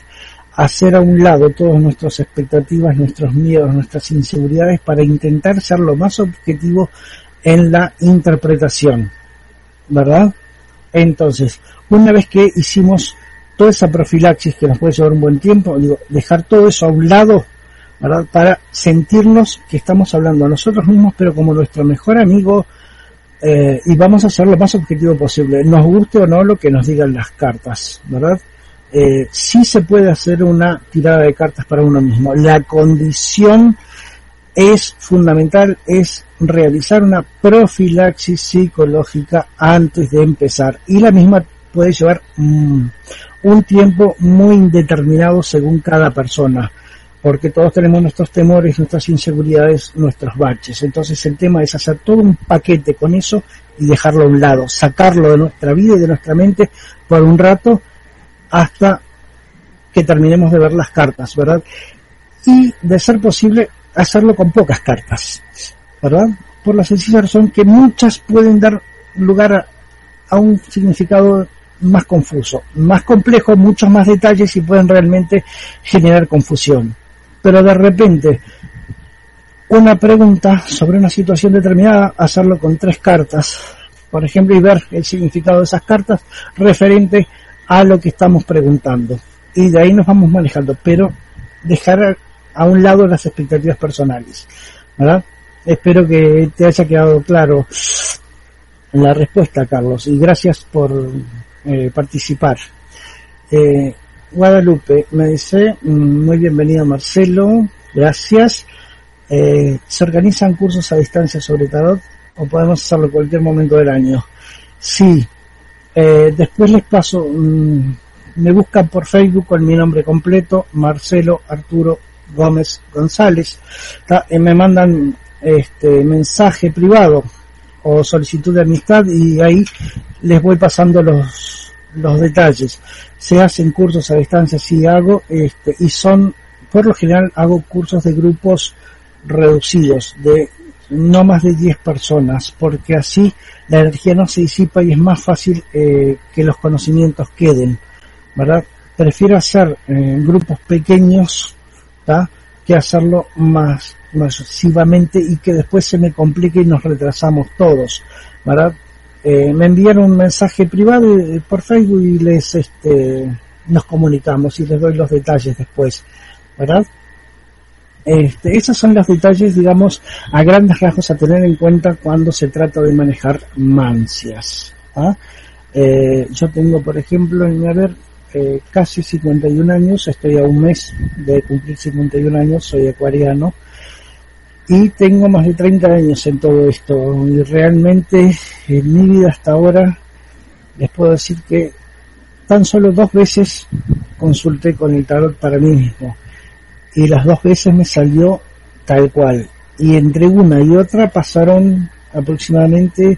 hacer a un lado todas nuestras expectativas, nuestros miedos, nuestras inseguridades para intentar ser lo más objetivo en la interpretación, ¿verdad? Entonces, una vez que hicimos toda esa profilaxis que nos puede llevar un buen tiempo, digo, dejar todo eso a un lado. Para sentirnos que estamos hablando a nosotros mismos, pero como nuestro mejor amigo, eh, y vamos a ser lo más objetivo posible, nos guste o no lo que nos digan las cartas, ¿verdad? eh, se puede hacer una tirada de cartas para uno mismo. La condición es fundamental, es realizar una profilaxis psicológica antes de empezar. Y la misma puede llevar mm, un tiempo muy indeterminado según cada persona, porque todos tenemos nuestros temores, nuestras inseguridades, nuestros baches. Entonces el tema es hacer todo un paquete con eso y dejarlo a un lado, sacarlo de nuestra vida y de nuestra mente por un rato hasta que terminemos de ver las cartas, ¿verdad? Y de ser posible hacerlo con pocas cartas, ¿verdad? Por la sencilla razón que muchas pueden dar lugar a, a un significado más confuso, más complejo, muchos más detalles y pueden realmente generar confusión. Pero de repente, una pregunta sobre una situación determinada, hacerlo con tres cartas, por ejemplo, y ver el significado de esas cartas referente a lo que estamos preguntando. Y de ahí nos vamos manejando, pero dejar a un lado las expectativas personales. ¿verdad? Espero que te haya quedado claro la respuesta, Carlos, y gracias por eh, participar. Eh, Guadalupe me dice, mm, muy bienvenido Marcelo, gracias. Eh, ¿Se organizan cursos a distancia sobre tarot o podemos hacerlo cualquier momento del año? Sí. después les paso, mm, me buscan por Facebook con mi nombre completo, Marcelo Arturo Gómez González, y me mandan este mensaje privado o solicitud de amistad y ahí les voy pasando los, los detalles. Se hacen cursos a distancia, sí hago, este, y son, por lo general hago cursos de grupos reducidos, de no más de 10 personas, porque así la energía no se disipa y es más fácil eh, que los conocimientos queden, ¿verdad? Prefiero hacer eh, grupos pequeños, que hacerlo más masivamente y que después se me complique y nos retrasamos todos, ¿verdad? Eh, me envían un mensaje privado eh, por Facebook y les este, nos comunicamos y les doy los detalles después, ¿verdad? Este, esos son los detalles, digamos, a grandes rasgos a tener en cuenta cuando se trata de manejar mancias. ¿ah? Eh, yo tengo, por ejemplo, en haber eh, casi 51 años, estoy a un mes de cumplir 51 años, soy acuariano y tengo más de 30 años en todo esto y realmente en mi vida hasta ahora les puedo decir que tan solo dos veces consulté con el tarot para mí mismo y las dos veces me salió tal cual. Y entre una y otra pasaron aproximadamente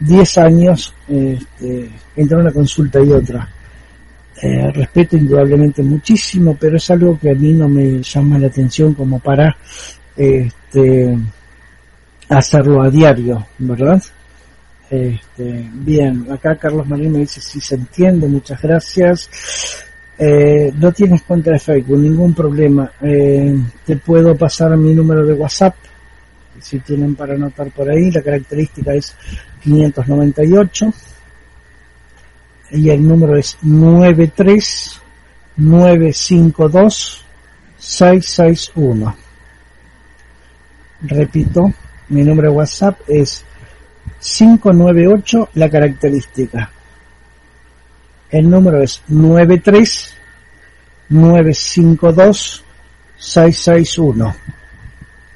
10 años este, entre una consulta y otra. Eh, respeto indudablemente muchísimo, pero es algo que a mí no me llama la atención como para este, hacerlo a diario, ¿verdad? Este, bien, acá Carlos Marín me dice si se entiende, muchas gracias. Eh, no tienes cuenta de Facebook, ningún problema. Eh, te puedo pasar mi número de WhatsApp, si tienen para anotar por ahí. La característica es 598 y el número es 93 952 661. Repito, mi número de WhatsApp es 598 la característica. El número es 93 952 661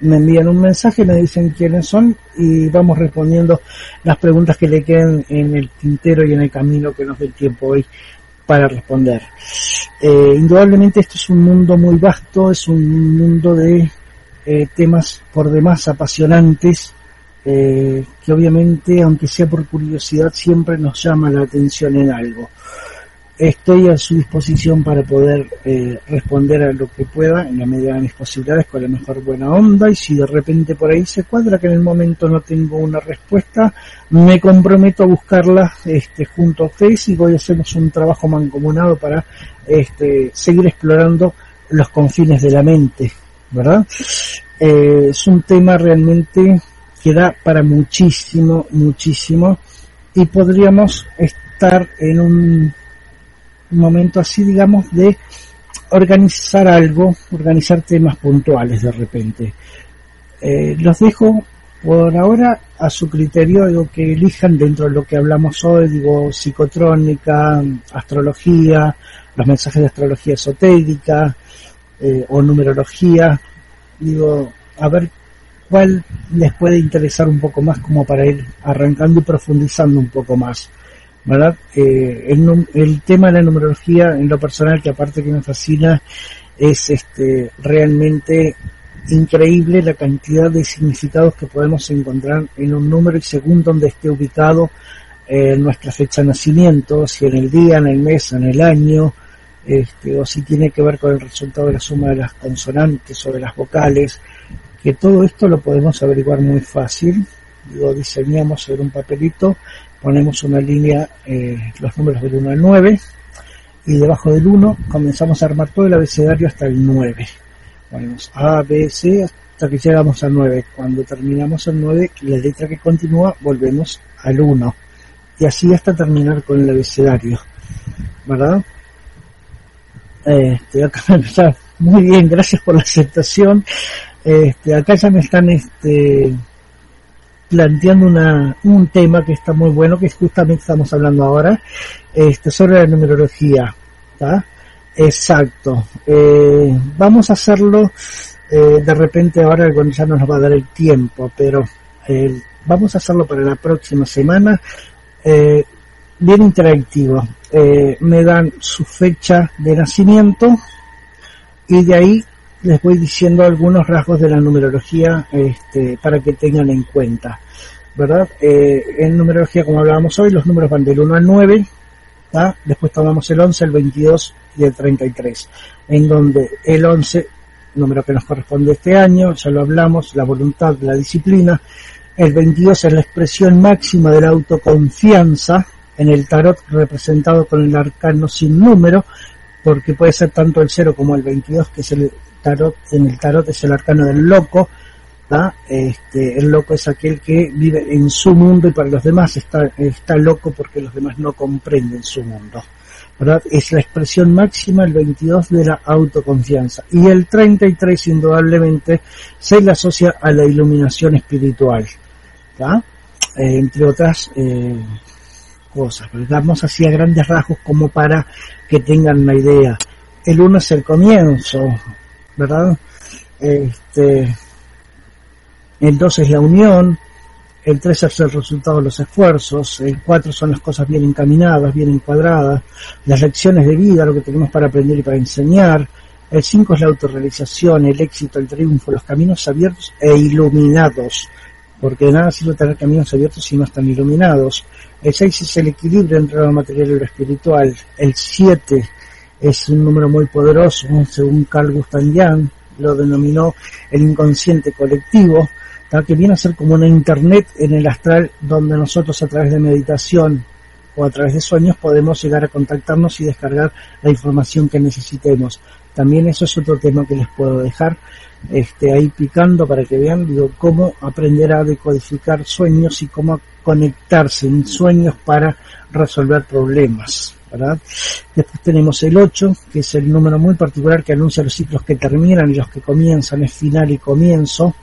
me envían un mensaje, me dicen quiénes son y vamos respondiendo las preguntas que le queden en el tintero y en el camino que nos dé tiempo hoy para responder. Eh, indudablemente esto es un mundo muy vasto, es un mundo de eh, temas por demás apasionantes, eh, que obviamente, aunque sea por curiosidad, siempre nos llama la atención en algo. Estoy a su disposición para poder eh, responder a lo que pueda en la medida de mis posibilidades con la mejor buena onda y si de repente por ahí se cuadra que en el momento no tengo una respuesta me comprometo a buscarla este, junto a ustedes y voy a un trabajo mancomunado para este, seguir explorando los confines de la mente verdad eh, es un tema realmente que da para muchísimo muchísimo y podríamos estar en un momento así, digamos, de organizar algo, organizar temas puntuales de repente. Eh, los dejo por ahora a su criterio, que elijan dentro de lo que hablamos hoy, digo, psicotrónica, astrología, los mensajes de astrología esotérica eh, o numerología, digo, a ver cuál les puede interesar un poco más como para ir arrancando y profundizando un poco más. ¿verdad? Eh, el, el, tema de la numerología, en lo personal, que aparte que me fascina, es este realmente increíble la cantidad de significados que podemos encontrar en un número y según donde esté ubicado eh, nuestra fecha de nacimiento, si en el día, en el mes, en el año, este, o si tiene que ver con el resultado de la suma de las consonantes o de las vocales, que todo esto lo podemos averiguar muy fácil. Lo diseñamos sobre un papelito ponemos una línea, eh, los números del 1 al 9, y debajo del 1 comenzamos a armar todo el abecedario hasta el 9. ponemos A, B, C hasta que llegamos al 9. Cuando terminamos el 9, la letra que continúa, volvemos al 1. Y así hasta terminar con el abecedario. ¿Verdad? Este, acá muy bien, gracias por la aceptación. Este, acá ya me están este, planteando una, un tema que está muy bueno, que justamente estamos hablando ahora, este, sobre la numerología. Exacto. Eh, vamos a hacerlo eh, de repente ahora cuando ya no nos va a dar el tiempo, pero eh, vamos a hacerlo para la próxima semana. bien interactivo. Me dan su fecha de nacimiento y de ahí les voy diciendo algunos rasgos de la numerología este, para que tengan en cuenta. ¿Verdad? en numerología, como hablábamos hoy, los números van del 1 al 9, Después tomamos el 11, el 22 y el 33, en donde el 11, número que nos corresponde este año, ya lo hablamos, la voluntad, la disciplina, el 22 es la expresión máxima de la autoconfianza, en el tarot representado con el arcano sin número, porque puede ser tanto el 0 como el 22, que es el tarot, en el tarot es el arcano del loco, este, el loco es aquel que vive en su mundo y para los demás está, está loco porque los demás no comprenden su mundo. ¿verdad? Es la expresión máxima, el 22 de la autoconfianza. Y el 33 indudablemente se le asocia a la iluminación espiritual. Eh, entre otras eh, cosas. Damos así a grandes rasgos como para que tengan una idea. El 1 es el comienzo, ¿verdad? Este, el 2 es la unión, el 3 es el resultado de los esfuerzos, el 4 son las cosas bien encaminadas, bien encuadradas, las lecciones de vida, lo que tenemos para aprender y para enseñar, el 5 es la autorrealización, el éxito, el triunfo, los caminos abiertos e iluminados, porque nada sirve tener caminos abiertos si no están iluminados. El 6 es el equilibrio entre lo material y lo espiritual. El 7 es un número muy poderoso, según Carl Gustav Jung, lo denominó el inconsciente colectivo que viene a ser como una internet en el astral donde nosotros a través de meditación o a través de sueños podemos llegar a contactarnos y descargar la información que necesitemos. También eso es otro tema que les puedo dejar este, ahí picando para que vean digo, cómo aprender a decodificar sueños y cómo conectarse en sueños para resolver problemas. ¿verdad? Después tenemos el 8, que es el número muy particular que anuncia los ciclos que terminan y los que comienzan, es final y comienzo.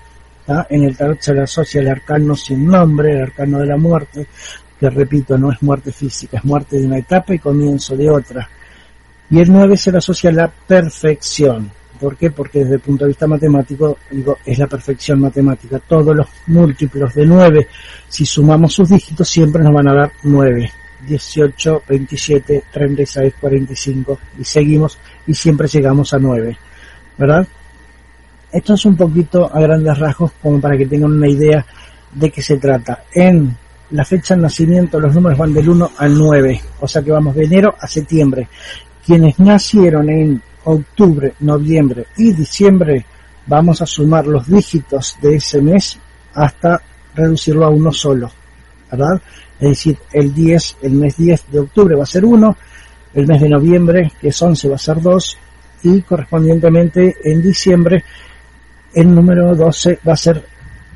En el tarot se le asocia el arcano sin nombre, el arcano de la muerte, que repito, no es muerte física, es muerte de una etapa y comienzo de otra. Y el 9 se le asocia a la perfección. ¿Por qué? Porque desde el punto de vista matemático, digo, es la perfección matemática. Todos los múltiplos de 9, si sumamos sus dígitos, siempre nos van a dar 9. 18, 27, 36, 45 y seguimos y siempre llegamos a 9. ¿Verdad? Esto es un poquito a grandes rasgos como para que tengan una idea de qué se trata. En la fecha de nacimiento los números van del 1 al 9, o sea que vamos de enero a septiembre. Quienes nacieron en octubre, noviembre y diciembre, vamos a sumar los dígitos de ese mes hasta reducirlo a uno solo, ¿verdad? Es decir, el 10, el mes 10 de octubre va a ser 1, el mes de noviembre, que es 11, va a ser 2, y correspondientemente en diciembre el número 12 va a ser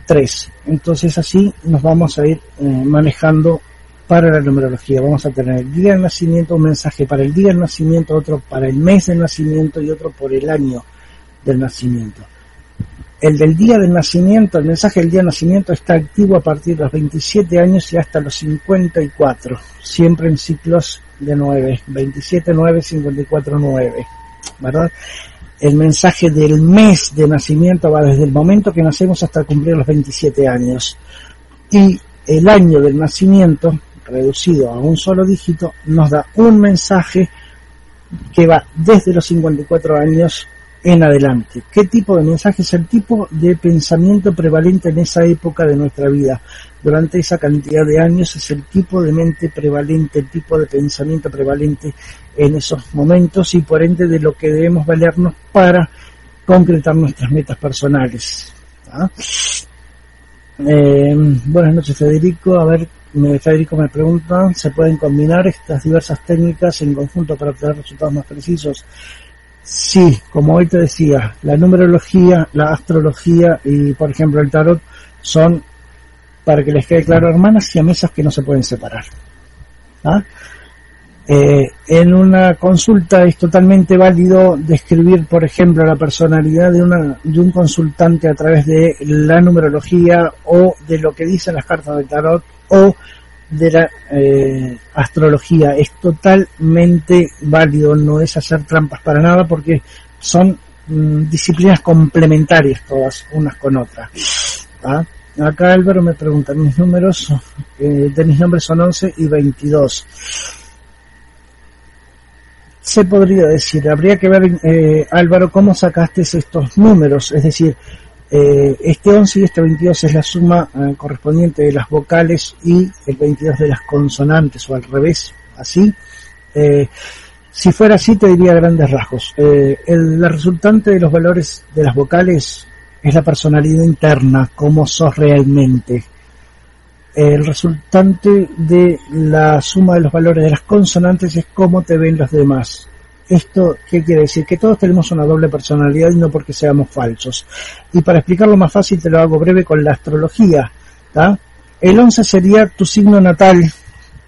3. Entonces así nos vamos a ir eh, manejando para la numerología. Vamos a tener el día del nacimiento, un mensaje para el día del nacimiento, otro para el mes del nacimiento y otro por el año del nacimiento. El del día del nacimiento, el mensaje del día del nacimiento está activo a partir de los 27 años y hasta los 54, siempre en ciclos de 9, 27, 9, 54, 9, ¿verdad? el mensaje del mes de nacimiento va desde el momento que nacemos hasta cumplir los 27 años. Y el año del nacimiento, reducido a un solo dígito, nos da un mensaje que va desde los 54 años en adelante. ¿Qué tipo de mensaje es el tipo de pensamiento prevalente en esa época de nuestra vida? Durante esa cantidad de años es el tipo de mente prevalente, el tipo de pensamiento prevalente en esos momentos y por ende de lo que debemos valernos para concretar nuestras metas personales. ¿ah? Eh, buenas noches Federico, a ver, Federico me pregunta, ¿se pueden combinar estas diversas técnicas en conjunto para obtener resultados más precisos? Sí, como hoy te decía, la numerología, la astrología y, por ejemplo, el tarot son, para que les quede claro, hermanas y mesas que no se pueden separar. ¿Ah? Eh, en una consulta es totalmente válido describir, por ejemplo, la personalidad de, una, de un consultante a través de la numerología o de lo que dicen las cartas del tarot o de la eh, astrología. Es totalmente válido, no es hacer trampas para nada porque son mm, disciplinas complementarias todas unas con otras. ¿ah? Acá Álvaro me pregunta, mis números eh, de mis nombres son 11 y 22 se podría decir, habría que ver, eh, Álvaro, cómo sacaste estos números, es decir, eh, este 11 y este 22 es la suma eh, correspondiente de las vocales y el 22 de las consonantes, o al revés, así. si fuera así, te diría grandes rasgos. El, la resultante de los valores de las vocales es la personalidad interna, cómo sos realmente el resultante de la suma de los valores de las consonantes es cómo te ven los demás. ¿Esto qué quiere decir? Que todos tenemos una doble personalidad y no porque seamos falsos. Y para explicarlo más fácil te lo hago breve con la astrología. El 11 sería tu signo natal,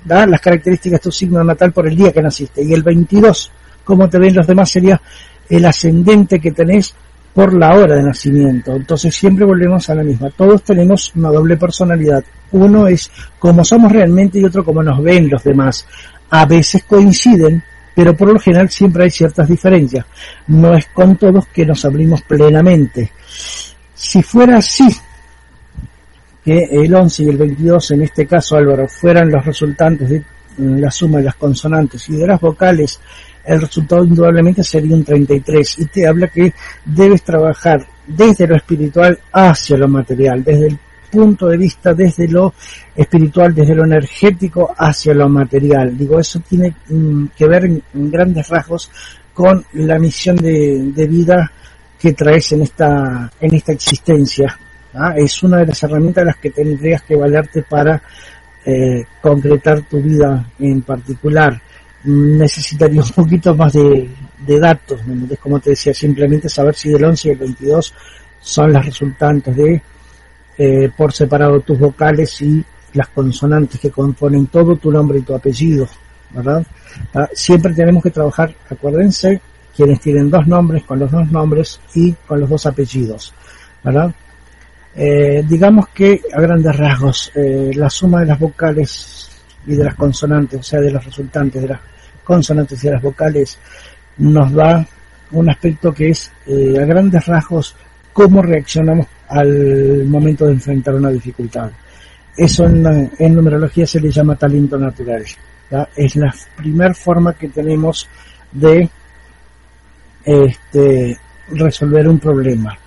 las características de tu signo natal por el día que naciste. Y el 22, cómo te ven los demás, sería el ascendente que tenés por la hora de nacimiento. Entonces siempre volvemos a la misma. Todos tenemos una doble personalidad. Uno es como somos realmente y otro como nos ven los demás. A veces coinciden, pero por lo general siempre hay ciertas diferencias. No es con todos que nos abrimos plenamente. Si fuera así, que el 11 y el 22, en este caso Álvaro, fueran los resultantes de la suma de las consonantes y de las vocales el resultado indudablemente sería un 33 y te habla que debes trabajar desde lo espiritual hacia lo material, desde el punto de vista desde lo espiritual, desde lo energético hacia lo material. Digo, eso tiene mm, que ver en, grandes rasgos con la misión de, vida que traes en esta, en esta existencia. ¿ah? Es una de las herramientas de las que tendrías que valerte para eh, concretar tu vida en particular necesitaría un poquito más de, datos, como te decía, simplemente saber si el 11 y el 22 son las resultantes de eh, por separado tus vocales y las consonantes que componen todo tu nombre y tu apellido, ¿verdad? Ah, siempre tenemos que trabajar, acuérdense, quienes tienen dos nombres con los dos nombres y con los dos apellidos, ¿verdad? Eh, digamos que a grandes rasgos eh, la suma de las vocales y de las consonantes, o sea, de los resultantes de las consonantes y las vocales, nos da un aspecto que es eh, a grandes rasgos cómo reaccionamos al momento de enfrentar una dificultad. Eso en, numerología se le llama talento natural. Es la primera forma que tenemos de este, resolver un problema.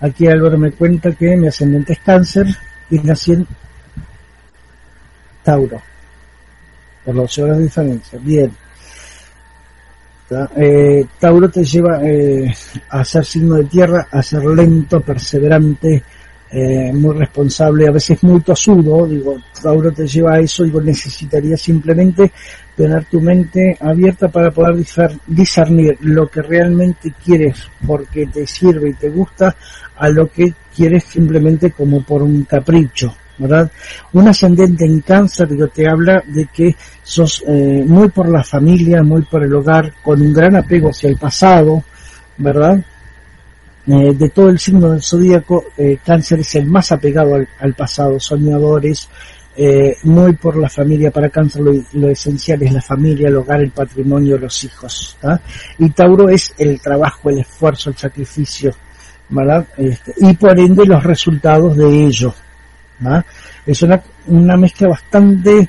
Aquí Álvaro me cuenta que mi ascendente es cáncer y nací en Tauro. Por las horas de diferencia. Bien. Eh, Tauro te lleva eh, a ser signo de tierra, a ser lento, perseverante, eh, muy responsable, a veces muy tosudo, digo, Tauro te lleva a eso, digo, necesitaría simplemente tener tu mente abierta para poder discernir lo que realmente quieres porque te sirve y te gusta a lo que quieres simplemente como por un capricho. ¿Verdad? Un ascendente en cáncer digo, te habla de que sos eh, muy por la familia, muy por el hogar, con un gran apego hacia el pasado, ¿verdad? Eh, de todo el signo del zodíaco, eh, cáncer es el más apegado al, pasado, soñadores, muy por la familia, para cáncer lo, esencial es la familia, el hogar, el patrimonio, los hijos, Y Tauro es el trabajo, el esfuerzo, el sacrificio, ¿verdad? Este, y por ende los resultados de ello, es una, una mezcla bastante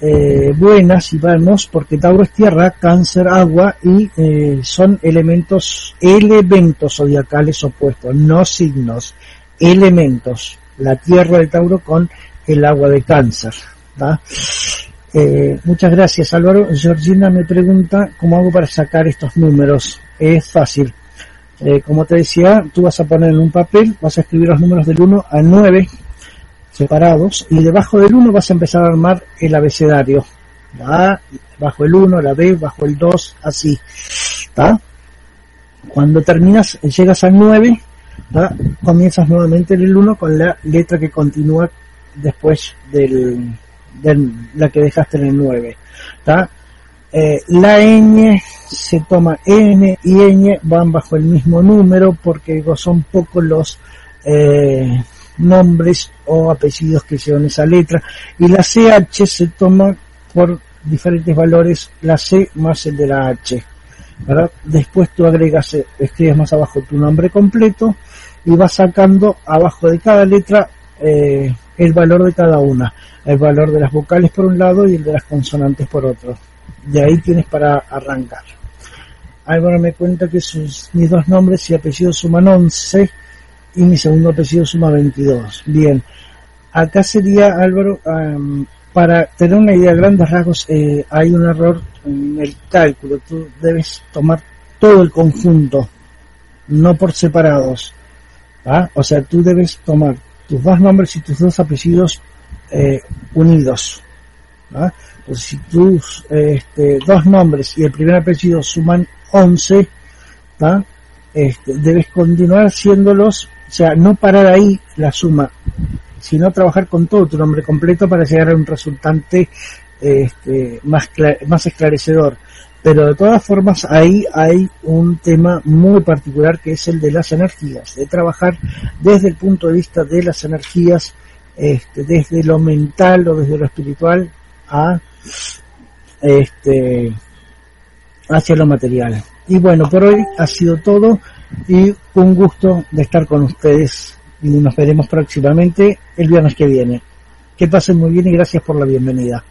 eh, buena si vamos porque Tauro es tierra, cáncer, agua y eh, son elementos, elementos zodiacales opuestos, no signos, elementos. La tierra de Tauro con el agua de cáncer. Eh, muchas gracias Álvaro. Georgina me pregunta cómo hago para sacar estos números. Es fácil. como te decía, tú vas a poner en un papel, vas a escribir los números del 1 al 9 separados y debajo del 1 vas a empezar a armar el abecedario. La A, bajo el 1, la B, bajo el 2, así. ¿Está? Cuando terminas, llegas al 9, comienzas nuevamente en el 1 con la letra que continúa después del, de la que dejaste en el 9. Eh, la ñ se toma N y ñ van bajo el mismo número porque son pocos los eh, nombres o apellidos que llevan esa letra. Y la CH se toma por diferentes valores la C más el de la H después tú agregas escribes más abajo tu nombre completo y vas sacando abajo de cada letra eh, el valor de cada una. El valor de las vocales por un lado y el de las consonantes por otro. De ahí tienes para arrancar. Álvaro me cuenta que sus mis dos nombres y apellidos suman 11 y mi segundo apellido suma 22. Bien, acá sería Álvaro, para tener una idea de grandes rasgos, eh, hay un error en el cálculo. Tú debes tomar todo el conjunto, no por separados. O sea, tú debes tomar tus dos nombres y tus dos apellidos eh, unidos. Pues si tus este, dos nombres y el primer apellido suman 11, este, debes continuar haciéndolos sea, no parar ahí la suma, sino trabajar con todo tu nombre completo para llegar a un resultante este, más, más esclarecedor. Pero de todas formas ahí hay un tema muy particular que es el de las energías, de trabajar desde el punto de vista de las energías, este, desde lo mental o desde lo espiritual a este hacia lo material. Y bueno, por hoy ha sido todo y un gusto de estar con ustedes y nos veremos próximamente el viernes que viene. Que pasen muy bien y gracias por la bienvenida.